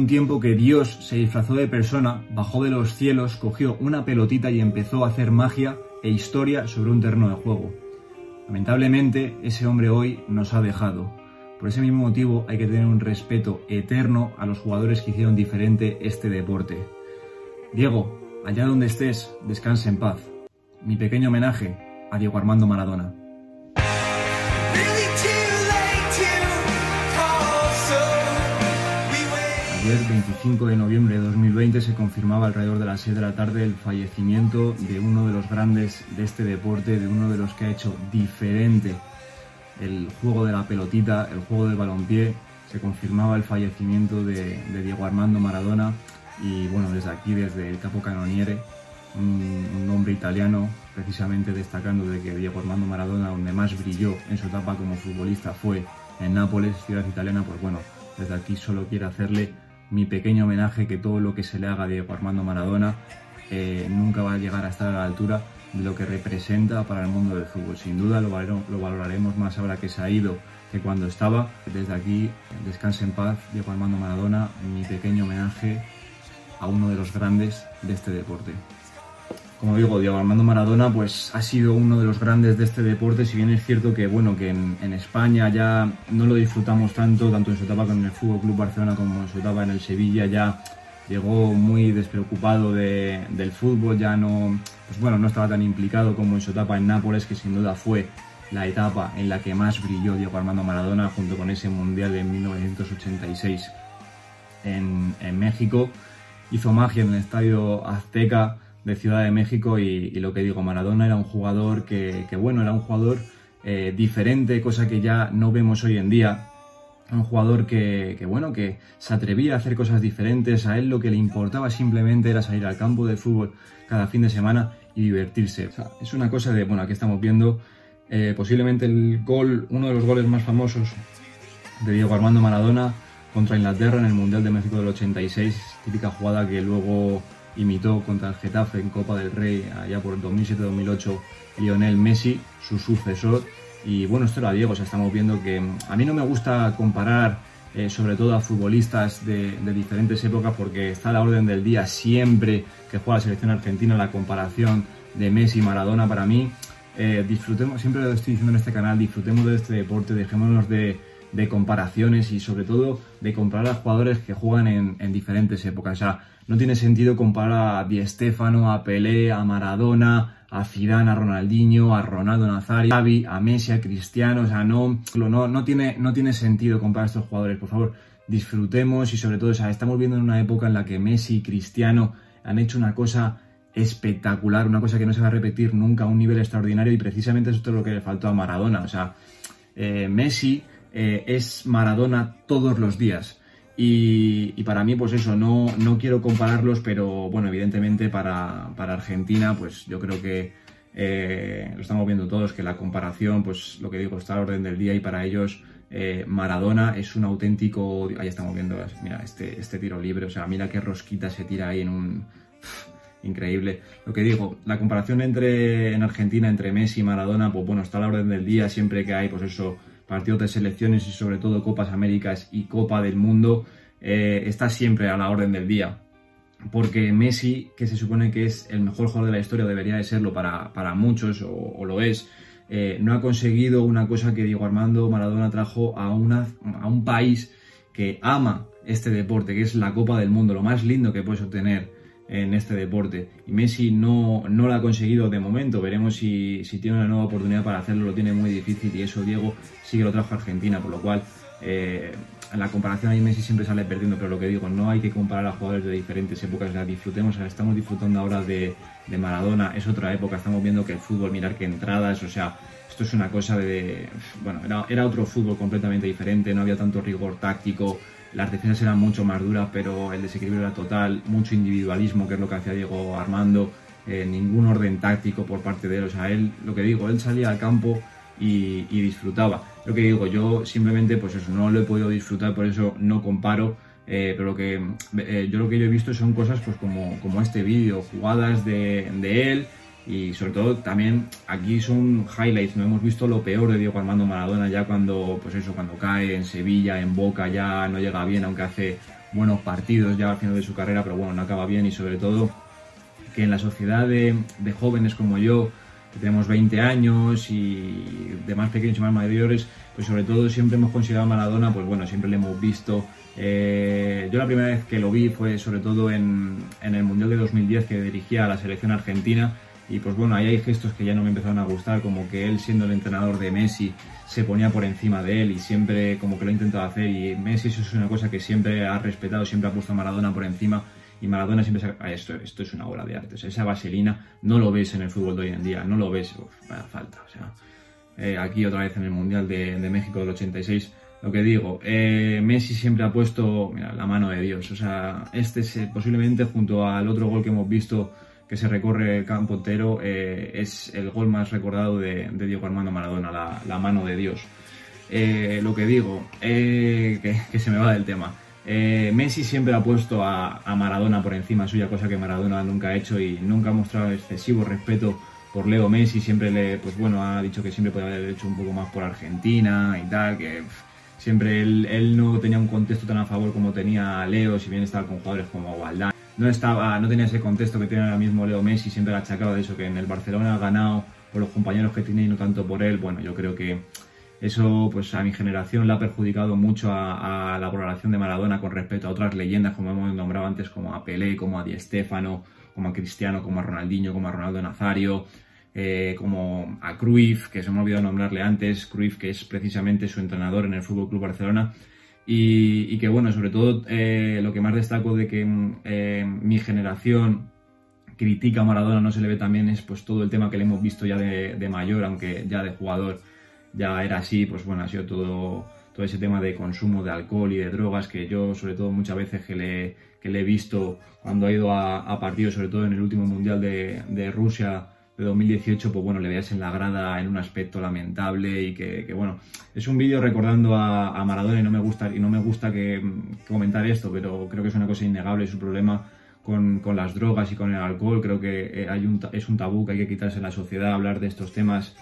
Un tiempo que Dios se disfrazó de persona, bajó de los cielos, cogió una pelotita y empezó a hacer magia e historia sobre un terreno de juego. Lamentablemente, ese hombre hoy nos ha dejado. Por ese mismo motivo hay que tener un respeto eterno a los jugadores que hicieron diferente este deporte. Diego, allá donde estés, descansa en paz. Mi pequeño homenaje a Diego Armando Maradona. Ayer, 25 de noviembre de 2020, se confirmaba alrededor de las 6 de la tarde el fallecimiento de uno de los grandes de este deporte, de uno de los que ha hecho diferente el juego de la pelotita, el juego del balompié. Se confirmaba el fallecimiento de, Diego Armando Maradona y bueno, desde aquí, desde el Capo Canoniere, un, un, hombre italiano, precisamente destacando de que Diego Armando Maradona, donde más brilló en su etapa como futbolista, fue en Nápoles, ciudad italiana, pues bueno, desde aquí solo quiero hacerle mi pequeño homenaje que todo lo que se le haga a Diego Armando Maradona eh, nunca va a llegar a estar a la altura de lo que representa para el mundo del fútbol. Sin duda lo, valoraremos más ahora que se ha ido que cuando estaba. Desde aquí, descanse en paz, Diego Armando Maradona, mi pequeño homenaje a uno de los grandes de este deporte como digo, Diego Armando Maradona pues ha sido uno de los grandes de este deporte, si bien es cierto que bueno que en, España ya no lo disfrutamos tanto, tanto en su etapa con el Fútbol Club Barcelona como en su etapa en el Sevilla, ya llegó muy despreocupado del fútbol, ya no, pues bueno, no estaba tan implicado como en su etapa en Nápoles, que sin duda fue la etapa en la que más brilló Diego Armando Maradona junto con ese Mundial de 1986 en, en México. Hizo magia en el Estadio Azteca, de Ciudad de México y, lo que digo, Maradona era un jugador que, bueno, era un jugador eh, diferente, cosa que ya no vemos hoy en día. Un jugador que, bueno, que se atrevía a hacer cosas diferentes, a él lo que le importaba simplemente era salir al campo de fútbol cada fin de semana y divertirse. es una cosa de, bueno, aquí estamos viendo eh, posiblemente el gol, uno de los goles más famosos de Diego Armando Maradona contra Inglaterra en el Mundial de México del 86, típica jugada que luego imitó contra el Getafe en Copa del Rey allá por 2007-2008 Lionel Messi, su sucesor. Y bueno, esto era Diego, o estamos viendo que a mí no me gusta comparar eh, sobre todo a futbolistas de, diferentes épocas porque está a la orden del día siempre que juega la selección argentina la comparación de Messi y Maradona para mí. Eh, disfrutemos, siempre lo estoy diciendo en este canal, disfrutemos de este deporte, dejémonos de, de comparaciones y sobre todo de comparar a jugadores que juegan en, en diferentes épocas. O sea, no tiene sentido comparar a Di Stefano, a Pelé, a Maradona, a Zidane, a Ronaldinho, a Ronaldo Nazario, a Xavi, a Messi, a Cristiano, o sea, no, no, no, tiene, no tiene sentido comparar a estos jugadores, por favor, disfrutemos y sobre todo, o sea, estamos viendo en una época en la que Messi y Cristiano han hecho una cosa espectacular, una cosa que no se va a repetir nunca un nivel extraordinario y precisamente eso es lo que le faltó a Maradona, o sea, eh, Messi eh, es Maradona todos los días. Y, para mí, pues eso, no, no quiero compararlos, pero bueno, evidentemente para, Argentina, pues yo creo que eh, lo estamos viendo todos, que la comparación, pues lo que digo, está a orden del día y para ellos eh, Maradona es un auténtico, ahí estamos viendo, mira, este, este tiro libre, o sea, mira qué rosquita se tira ahí en un... increíble. Lo que digo, la comparación entre en Argentina entre Messi y Maradona, pues bueno, está a la orden del día siempre que hay, pues eso, partidos de selecciones y sobre todo Copas Américas y Copa del Mundo, eh, está siempre a la orden del día. Porque Messi, que se supone que es el mejor jugador de la historia, debería de serlo para, muchos, o, lo es, eh, no ha conseguido una cosa que Diego Armando Maradona trajo a, una, a un país que ama este deporte, que es la Copa del Mundo, lo más lindo que puedes obtener en este deporte. Y Messi no, no lo ha conseguido de momento. Veremos si, tiene una nueva oportunidad para hacerlo. Lo tiene muy difícil y eso Diego sí que lo trajo a Argentina, por lo cual eh, la comparación ahí Messi siempre sale perdiendo. Pero lo que digo, no hay que comparar a jugadores de diferentes épocas. La disfrutemos, estamos disfrutando ahora de, de Maradona, es otra época. Estamos viendo que el fútbol, mirar qué entradas, o sea, esto es una cosa de. Bueno, era, era otro fútbol completamente diferente, no había tanto rigor táctico las defensas eran mucho más duras, pero el desequilibrio era total, mucho individualismo, que es lo que hacía Diego Armando, eh, ningún orden táctico por parte de él, o sea, él, lo que digo, él salía al campo y, disfrutaba. Lo que digo, yo simplemente, pues eso, no lo he podido disfrutar, por eso no comparo, eh, pero lo que eh, yo lo que yo he visto son cosas pues como, como este vídeo, jugadas de, de él, y sobre todo también aquí son highlights, no hemos visto lo peor de Diego Armando Maradona ya cuando, pues eso, cuando cae en Sevilla, en Boca, ya no llega bien, aunque hace buenos partidos ya al final de su carrera, pero bueno, no acaba bien y sobre todo que en la sociedad de, jóvenes como yo, que tenemos 20 años y de más pequeños y más mayores, pues sobre todo siempre hemos considerado a Maradona, pues bueno, siempre le hemos visto. Eh, yo la primera vez que lo vi fue sobre todo en, en el Mundial de 2010 que dirigía a la selección argentina y pues bueno, ahí hay gestos que ya no me empezaron a gustar, como que él siendo el entrenador de Messi se ponía por encima de él y siempre como que lo ha intentado hacer. Y Messi eso es una cosa que siempre ha respetado, siempre ha puesto a Maradona por encima. Y Maradona siempre se... Ah, esto, esto es una obra de arte, esa vaselina no lo ves en el fútbol de hoy en día, no lo ves, uf, falta, o sea, eh, aquí otra vez en el Mundial de, México del 86, lo que digo, eh, Messi siempre ha puesto mira, la mano de Dios, o sea, este es posiblemente junto al otro gol que hemos visto que se recorre el campo entero, es el gol más recordado de, Diego Armando Maradona, la, mano de Dios. lo que digo, que, se me va del tema. Eh, Messi siempre ha puesto a, Maradona por encima suya, cosa que Maradona nunca ha hecho y nunca ha mostrado excesivo respeto por Leo Messi. Siempre le, pues bueno, ha dicho que siempre podía haber hecho un poco más por Argentina y tal, que siempre él, no tenía un contexto tan a favor como tenía Leo, si bien estaba con jugadores como Waldán. No, estaba, no tenía ese contexto que tiene ahora mismo Leo Messi, siempre ha achacado de eso, que en el Barcelona ha ganado por los compañeros que tiene y no tanto por él. Bueno, yo creo que eso, pues a mi generación le ha perjudicado mucho a, la valoración de Maradona con respecto a otras leyendas, como hemos nombrado antes, como a Pelé, como a Di Stéfano, como a Cristiano, como a Ronaldinho, como a Ronaldo Nazario, eh, como a Cruyff, que se me ha olvidado nombrarle antes, Cruyff, que es precisamente su entrenador en el Fútbol Club Barcelona. Y, que bueno, sobre todo eh, lo que más destaco de que eh, mi generación critica a Maradona no se le ve también es pues todo el tema que le hemos visto ya de mayor, aunque ya de jugador ya era así, pues bueno, ha sido todo, todo ese tema de consumo de alcohol y de drogas que yo, sobre todo muchas veces que le, que le he visto cuando ha ido a, partidos, sobre todo en el último Mundial de, de, Rusia de 2018, pues bueno, le veas en la grada en un aspecto lamentable y que, bueno, es un vídeo recordando a, Maradona y no me gusta, y no me gusta que, comentar esto, pero creo que es una cosa innegable, su problema con, con, las drogas y con el alcohol. Creo que eh, hay un, es un tabú que hay que quitarse en la sociedad, hablar de estos temas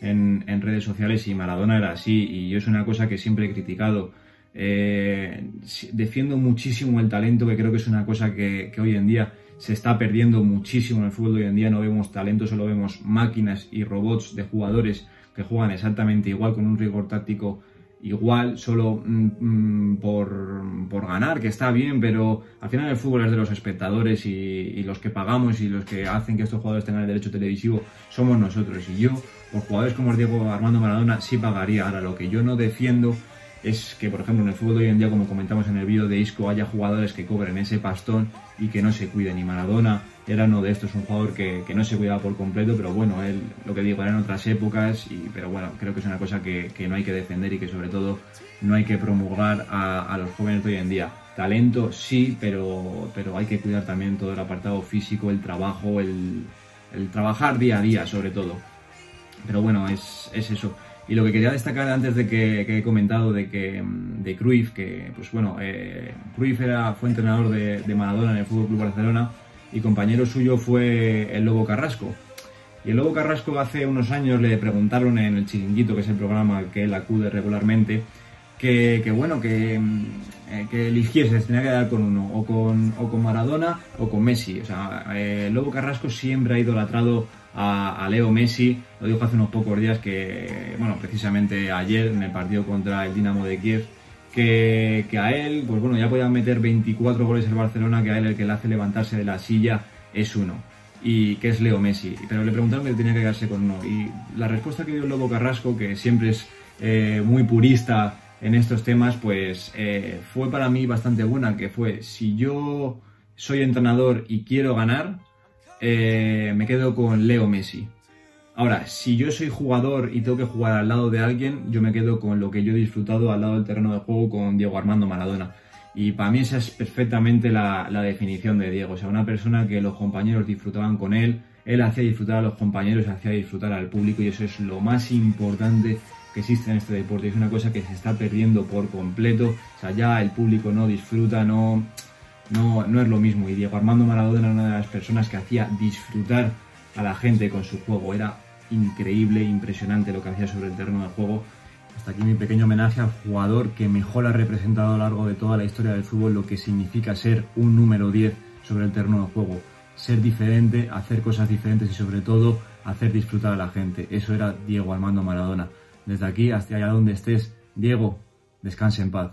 en, redes sociales y Maradona era así y yo es una cosa que siempre he criticado. Eh, defiendo muchísimo el talento, que creo que es una cosa que, hoy en día se está perdiendo muchísimo en el fútbol. Hoy en día no vemos talento, solo vemos máquinas y robots de jugadores que juegan exactamente igual con un rigor táctico igual, solo mm, mm, por, ganar, que está bien, pero al final el fútbol es de los espectadores y, los que pagamos y los que hacen que estos jugadores tengan el derecho televisivo somos nosotros. Y yo por jugadores como Diego Armando Maradona sí pagaría. Ahora, lo que yo no defiendo es que, por ejemplo, en el fútbol de hoy en día, como comentamos en el vídeo de Isco, haya jugadores que cobren ese pastón y que no se cuiden. Y Maradona era uno de estos, un jugador que, no se cuidaba por completo, pero bueno, él, lo que digo, era en otras épocas, y, pero bueno, creo que es una cosa que, no hay que defender y que sobre todo no hay que promulgar a, los jóvenes de hoy en día. Talento sí, pero, pero hay que cuidar también todo el apartado físico, el trabajo, el, el trabajar día a día sobre todo. Pero bueno, es, eso. Y lo que quería destacar antes de que, he comentado de que mm, de Cruyff, que pues bueno, eh, Cruyff era, fue entrenador de, Maradona en el Fútbol Club Barcelona y compañero suyo fue el Lobo Carrasco. Y el Lobo Carrasco hace unos años le preguntaron en el Chiringuito, que es el programa que él acude regularmente, que, bueno, que, mm, eh, que eligiese, tenía que dar con uno, o con, o con Maradona o con Messi. O sea, eh, el Lobo Carrasco siempre ha idolatrado a, Leo Messi. Lo dijo hace unos pocos días que, bueno, precisamente ayer en el partido contra el Dinamo de Kiev, que, a él, pues bueno, ya podía meter 24 goles el Barcelona, que a él el que le hace levantarse de la silla es uno. Y que es Leo Messi. Pero le preguntaron que tenía que quedarse con uno. Y la respuesta que dio el Lobo Carrasco, que siempre es eh, muy purista en estos temas, pues eh, fue para mí bastante buena, que fue, si yo soy entrenador y quiero ganar, eh, me quedo con Leo Messi. Ahora, si yo soy jugador y tengo que jugar al lado de alguien, yo me quedo con lo que yo he disfrutado al lado del terreno de juego con Diego Armando Maradona. Y para mí esa es perfectamente la, definición de Diego. O sea, una persona que los compañeros disfrutaban con él, él hacía disfrutar a los compañeros, hacía disfrutar al público y eso es lo más importante que existe en este deporte. Es una cosa que se está perdiendo por completo. O sea, ya el público no disfruta, no, no, no es lo mismo. Y Diego Armando Maradona era una de las personas que hacía disfrutar a la gente con su juego. Era increíble, impresionante lo que hacía sobre el terreno de juego. Hasta aquí mi pequeño homenaje al jugador que mejor ha representado a lo largo de toda la historia del fútbol lo que significa ser un número 10 sobre el terreno de juego. Ser diferente, hacer cosas diferentes y sobre todo hacer disfrutar a la gente. Eso era Diego Armando Maradona. Desde aquí hasta allá donde estés, Diego, descanse en paz.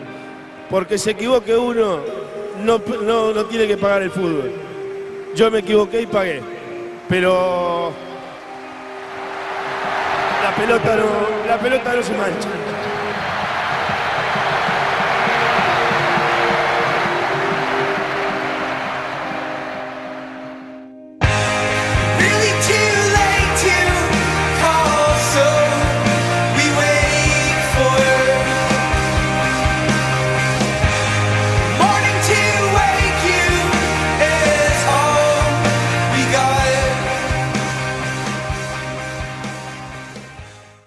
Porque se equivoque uno, no, no, tiene que pagar el fútbol. Yo me equivoqué y pagué. Pero la pelota no, la pelota no se mancha.